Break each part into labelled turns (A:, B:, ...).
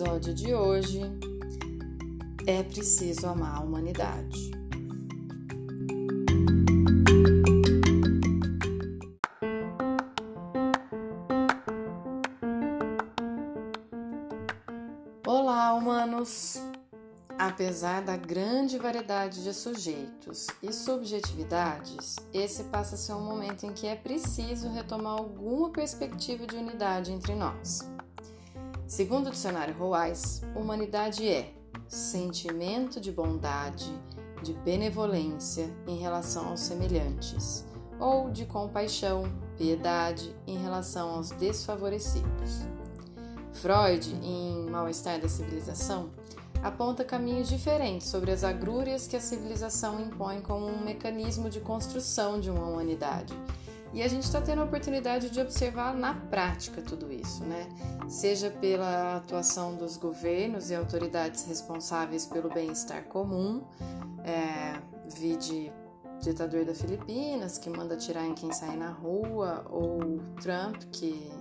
A: Episódio de hoje é preciso amar a humanidade. Olá, humanos! Apesar da grande variedade de sujeitos e subjetividades, esse passa a ser um momento em que é preciso retomar alguma perspectiva de unidade entre nós. Segundo o dicionário Roais, humanidade é sentimento de bondade, de benevolência em relação aos semelhantes, ou de compaixão, piedade em relação aos desfavorecidos. Freud, em Mal-Estar da Civilização, aponta caminhos diferentes sobre as agrúrias que a civilização impõe como um mecanismo de construção de uma humanidade. E a gente está tendo a oportunidade de observar na prática tudo isso, né? Seja pela atuação dos governos e autoridades responsáveis pelo bem-estar comum, é, vide ditador da Filipinas, que manda atirar em quem sai na rua, ou Trump, que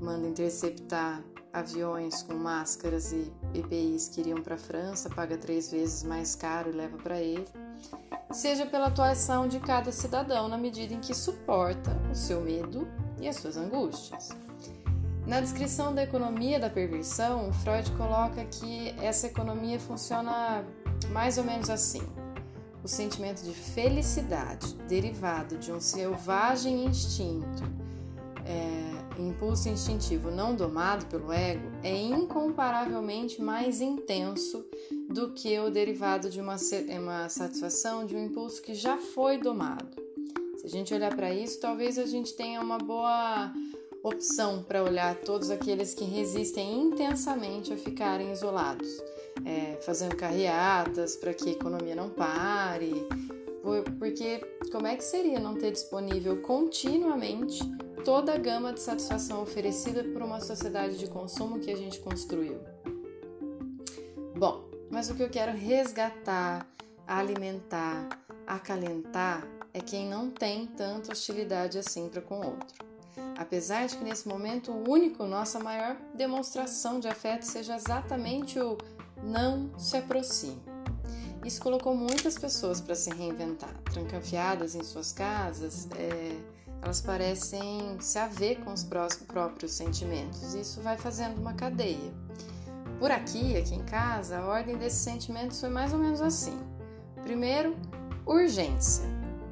A: manda interceptar aviões com máscaras e EPIs que iriam para a França, paga três vezes mais caro e leva para ele, seja pela atuação de cada cidadão na medida em que suporta o seu medo e as suas angústias. Na descrição da economia da perversão, Freud coloca que essa economia funciona mais ou menos assim. O sentimento de felicidade derivado de um selvagem instinto é, impulso instintivo não domado pelo ego é incomparavelmente mais intenso do que o derivado de uma, uma satisfação de um impulso que já foi domado. Se a gente olhar para isso, talvez a gente tenha uma boa opção para olhar todos aqueles que resistem intensamente a ficarem isolados, é, fazendo carreatas para que a economia não pare, porque como é que seria não ter disponível continuamente toda a gama de satisfação oferecida por uma sociedade de consumo que a gente construiu. Bom, mas o que eu quero resgatar, alimentar, acalentar é quem não tem tanta hostilidade assim para com o outro. Apesar de que nesse momento o único, nossa maior demonstração de afeto seja exatamente o não se aproxime. Isso colocou muitas pessoas para se reinventar, trancafiadas em suas casas, é, elas parecem se haver com os próprios sentimentos. Isso vai fazendo uma cadeia. Por aqui, aqui em casa, a ordem desses sentimentos foi mais ou menos assim. Primeiro, urgência.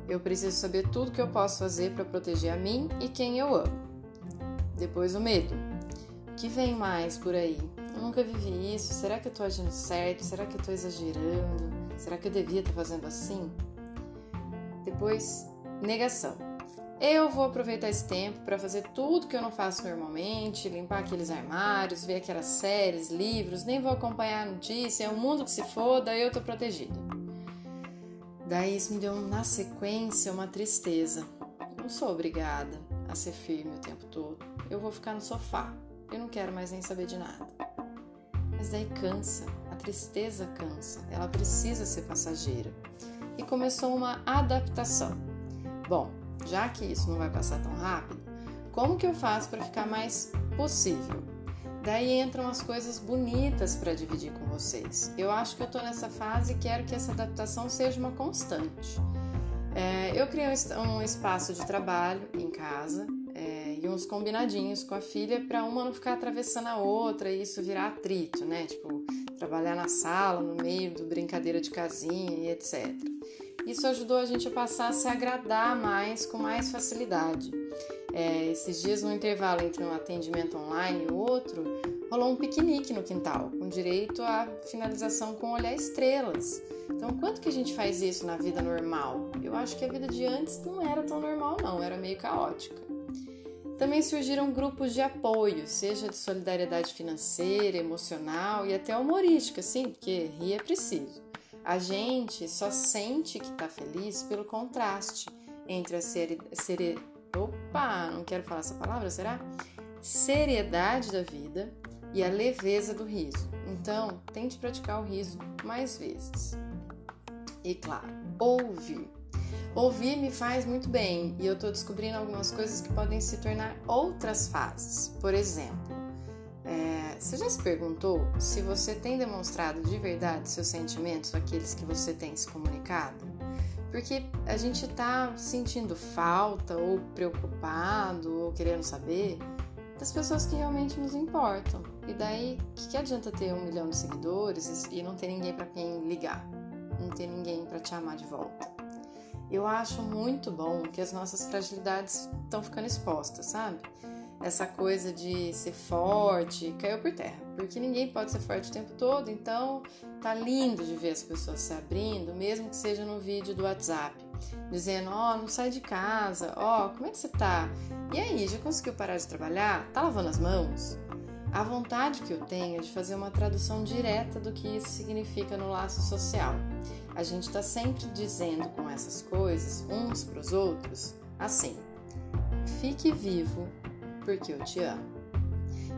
A: Eu preciso saber tudo que eu posso fazer para proteger a mim e quem eu amo. Depois, o medo. O que vem mais por aí? Eu nunca vivi isso. Será que eu estou agindo certo? Será que eu estou exagerando? Será que eu devia estar fazendo assim? Depois, negação. Eu vou aproveitar esse tempo para fazer tudo que eu não faço normalmente, limpar aqueles armários, ver aquelas séries, livros, nem vou acompanhar a notícia, é o mundo que se foda, eu tô protegida. Daí isso me deu na sequência uma tristeza. Não sou obrigada a ser firme o tempo todo. Eu vou ficar no sofá. Eu não quero mais nem saber de nada. Mas daí cansa, a tristeza cansa, ela precisa ser passageira. E começou uma adaptação. Bom, já que isso não vai passar tão rápido, como que eu faço para ficar mais possível? Daí entram as coisas bonitas para dividir com vocês. Eu acho que eu estou nessa fase e quero que essa adaptação seja uma constante. É, eu criei um espaço de trabalho em casa é, e uns combinadinhos com a filha para uma não ficar atravessando a outra e isso virar atrito, né? Tipo, trabalhar na sala, no meio do brincadeira de casinha e etc. Isso ajudou a gente a passar a se agradar mais com mais facilidade. É, esses dias, no intervalo entre um atendimento online e outro, rolou um piquenique no quintal, com direito à finalização com olhar estrelas. Então, quanto que a gente faz isso na vida normal? Eu acho que a vida de antes não era tão normal, não, era meio caótica. Também surgiram grupos de apoio, seja de solidariedade financeira, emocional e até humorística, sim, porque rir é preciso. A gente só sente que está feliz pelo contraste entre a seri... seri... Opa, não quero falar essa palavra, será? Seriedade da vida e a leveza do riso. Então, tente praticar o riso mais vezes. E claro, ouvir. Ouvir me faz muito bem e eu estou descobrindo algumas coisas que podem se tornar outras fases. Por exemplo, é, você já se perguntou se você tem demonstrado de verdade seus sentimentos, aqueles que você tem se comunicado? Porque a gente está sentindo falta ou preocupado ou querendo saber das pessoas que realmente nos importam. E daí, o que, que adianta ter um milhão de seguidores e não ter ninguém para quem ligar? Não ter ninguém para te amar de volta? Eu acho muito bom que as nossas fragilidades estão ficando expostas, sabe? Essa coisa de ser forte caiu por terra, porque ninguém pode ser forte o tempo todo, então tá lindo de ver as pessoas se abrindo, mesmo que seja no vídeo do WhatsApp, dizendo: Ó, oh, não sai de casa, ó, oh, como é que você tá? E aí, já conseguiu parar de trabalhar? Tá lavando as mãos? A vontade que eu tenho é de fazer uma tradução direta do que isso significa no laço social. A gente está sempre dizendo com essas coisas, uns para os outros, assim: fique vivo porque eu te amo.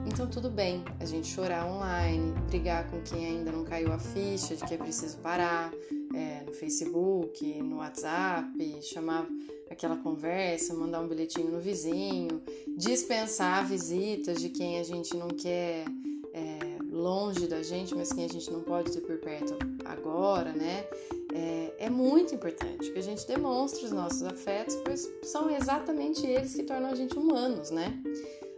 A: Então tudo bem a gente chorar online, brigar com quem ainda não caiu a ficha de que é preciso parar, é, no Facebook, no WhatsApp, chamar aquela conversa, mandar um bilhetinho no vizinho, dispensar visitas de quem a gente não quer longe da gente, mas quem a gente não pode ter por perto agora, né? É, é muito importante que a gente demonstre os nossos afetos, pois são exatamente eles que tornam a gente humanos, né?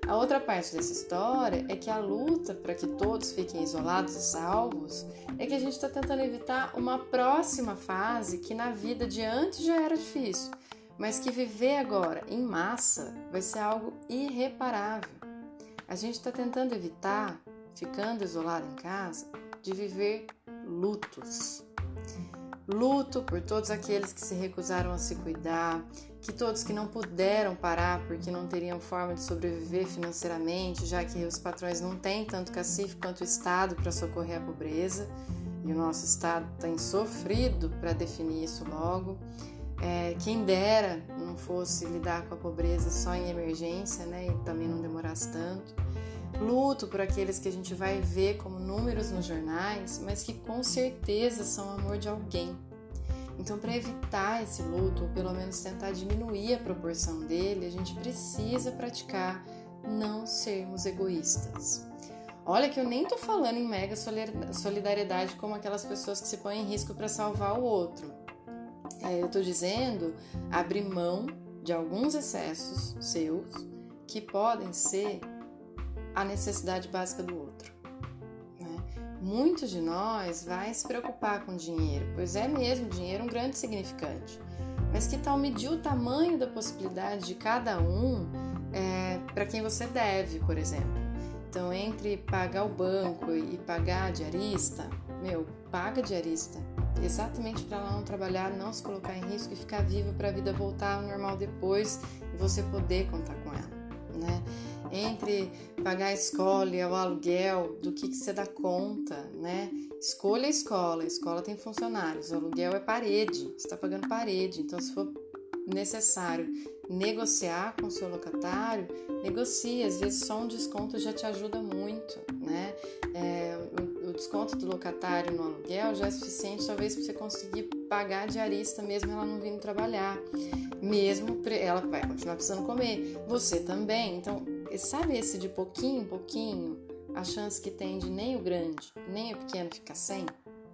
A: A outra parte dessa história é que a luta para que todos fiquem isolados e salvos é que a gente está tentando evitar uma próxima fase que na vida de antes já era difícil, mas que viver agora em massa vai ser algo irreparável. A gente está tentando evitar, ficando isolado em casa, de viver lutos. Luto por todos aqueles que se recusaram a se cuidar, que todos que não puderam parar porque não teriam forma de sobreviver financeiramente, já que os patrões não têm tanto cacife quanto o Estado para socorrer a pobreza, e o nosso Estado tem sofrido para definir isso logo. É, quem dera não fosse lidar com a pobreza só em emergência, né, e também não demorasse tanto. Luto por aqueles que a gente vai ver como números nos jornais, mas que com certeza são amor de alguém. Então, para evitar esse luto, ou pelo menos tentar diminuir a proporção dele, a gente precisa praticar não sermos egoístas. Olha que eu nem tô falando em mega solidariedade como aquelas pessoas que se põem em risco para salvar o outro. É, eu tô dizendo abrir mão de alguns excessos seus que podem ser a necessidade básica do outro. Né? Muitos de nós vai se preocupar com dinheiro, pois é mesmo dinheiro um grande significante. Mas que tal medir o tamanho da possibilidade de cada um é, para quem você deve, por exemplo? Então, entre pagar o banco e pagar a diarista, meu, paga a diarista. Exatamente para ela não trabalhar, não se colocar em risco e ficar viva para a vida voltar ao normal depois e você poder contar com ela, né? Entre pagar a escola e o aluguel, do que, que você dá conta, né? Escolha a escola, a escola tem funcionários, o aluguel é parede, você está pagando parede, então se for necessário negociar com o seu locatário, negocie, às vezes só um desconto já te ajuda muito, né? É, o, o, desconto do locatário no aluguel já é suficiente talvez para você conseguir pagar a diarista mesmo ela não vindo trabalhar, mesmo ela vai continuar precisando comer, você também, então sabe esse de pouquinho em pouquinho, a chance que tem de nem o grande, nem o pequeno ficar sem,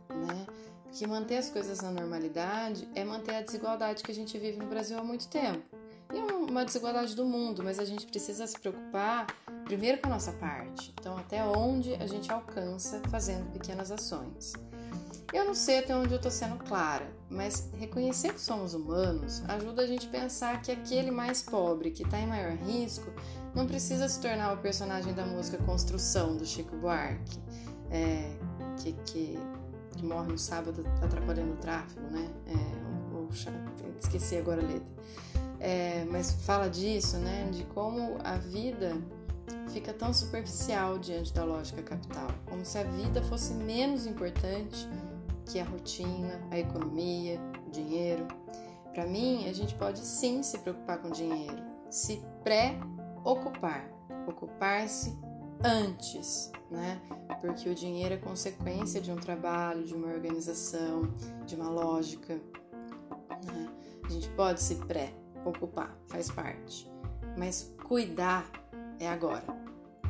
A: né? Porque manter as coisas na normalidade é manter a desigualdade que a gente vive no Brasil há muito tempo. E é uma desigualdade do mundo, mas a gente precisa se preocupar primeiro com a nossa parte. Então, até onde a gente alcança fazendo pequenas ações. Eu não sei até onde eu estou sendo clara, mas reconhecer que somos humanos ajuda a gente a pensar que aquele mais pobre, que está em maior risco, não precisa se tornar o personagem da música Construção do Chico Buarque, é, que, que, que, morre no sábado atrapalhando o tráfego, né? É, esqueci agora a letra. É, mas fala disso, né? De como a vida fica tão superficial diante da lógica capital, como se a vida fosse menos importante que a rotina, a economia, o dinheiro. Para mim, a gente pode sim se preocupar com dinheiro, se pré-ocupar, ocupar-se antes, né? Porque o dinheiro é consequência de um trabalho, de uma organização, de uma lógica. Né? A gente pode se pré-ocupar, faz parte. Mas cuidar é agora.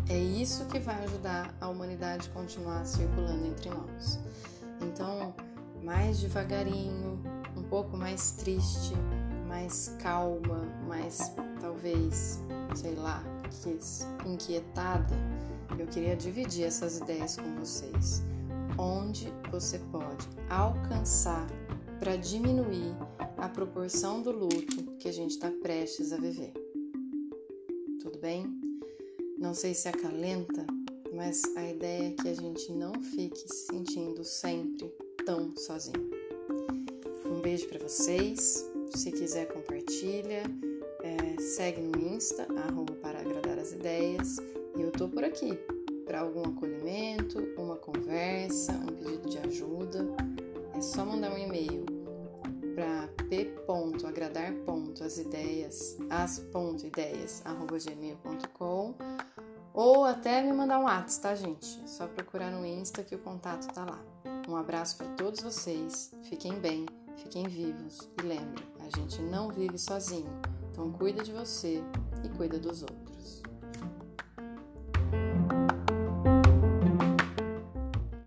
A: É isso que vai ajudar a humanidade a continuar circulando entre nós. Então, mais devagarinho, um pouco mais triste, mais calma, mais talvez, sei lá, inquietada, eu queria dividir essas ideias com vocês. Onde você pode alcançar para diminuir a proporção do luto que a gente está prestes a viver. Tudo bem? Não sei se acalenta, mas a ideia é que a gente não fique se sentindo sempre tão sozinho. Um beijo para vocês. Se quiser, compartilha. É, segue no Insta, arroba para agradar as ideias. E eu tô por aqui para algum acolhimento, uma conversa, um pedido de ajuda. É só mandar um e-mail para p.agradar.asideias, as.ideias@gmail.com ou até me mandar um WhatsApp, tá, gente? É só procurar no Insta que o contato tá lá. Um abraço para todos vocês. Fiquem bem, fiquem vivos e lembre, a gente não vive sozinho. Então cuida de você e cuida dos outros.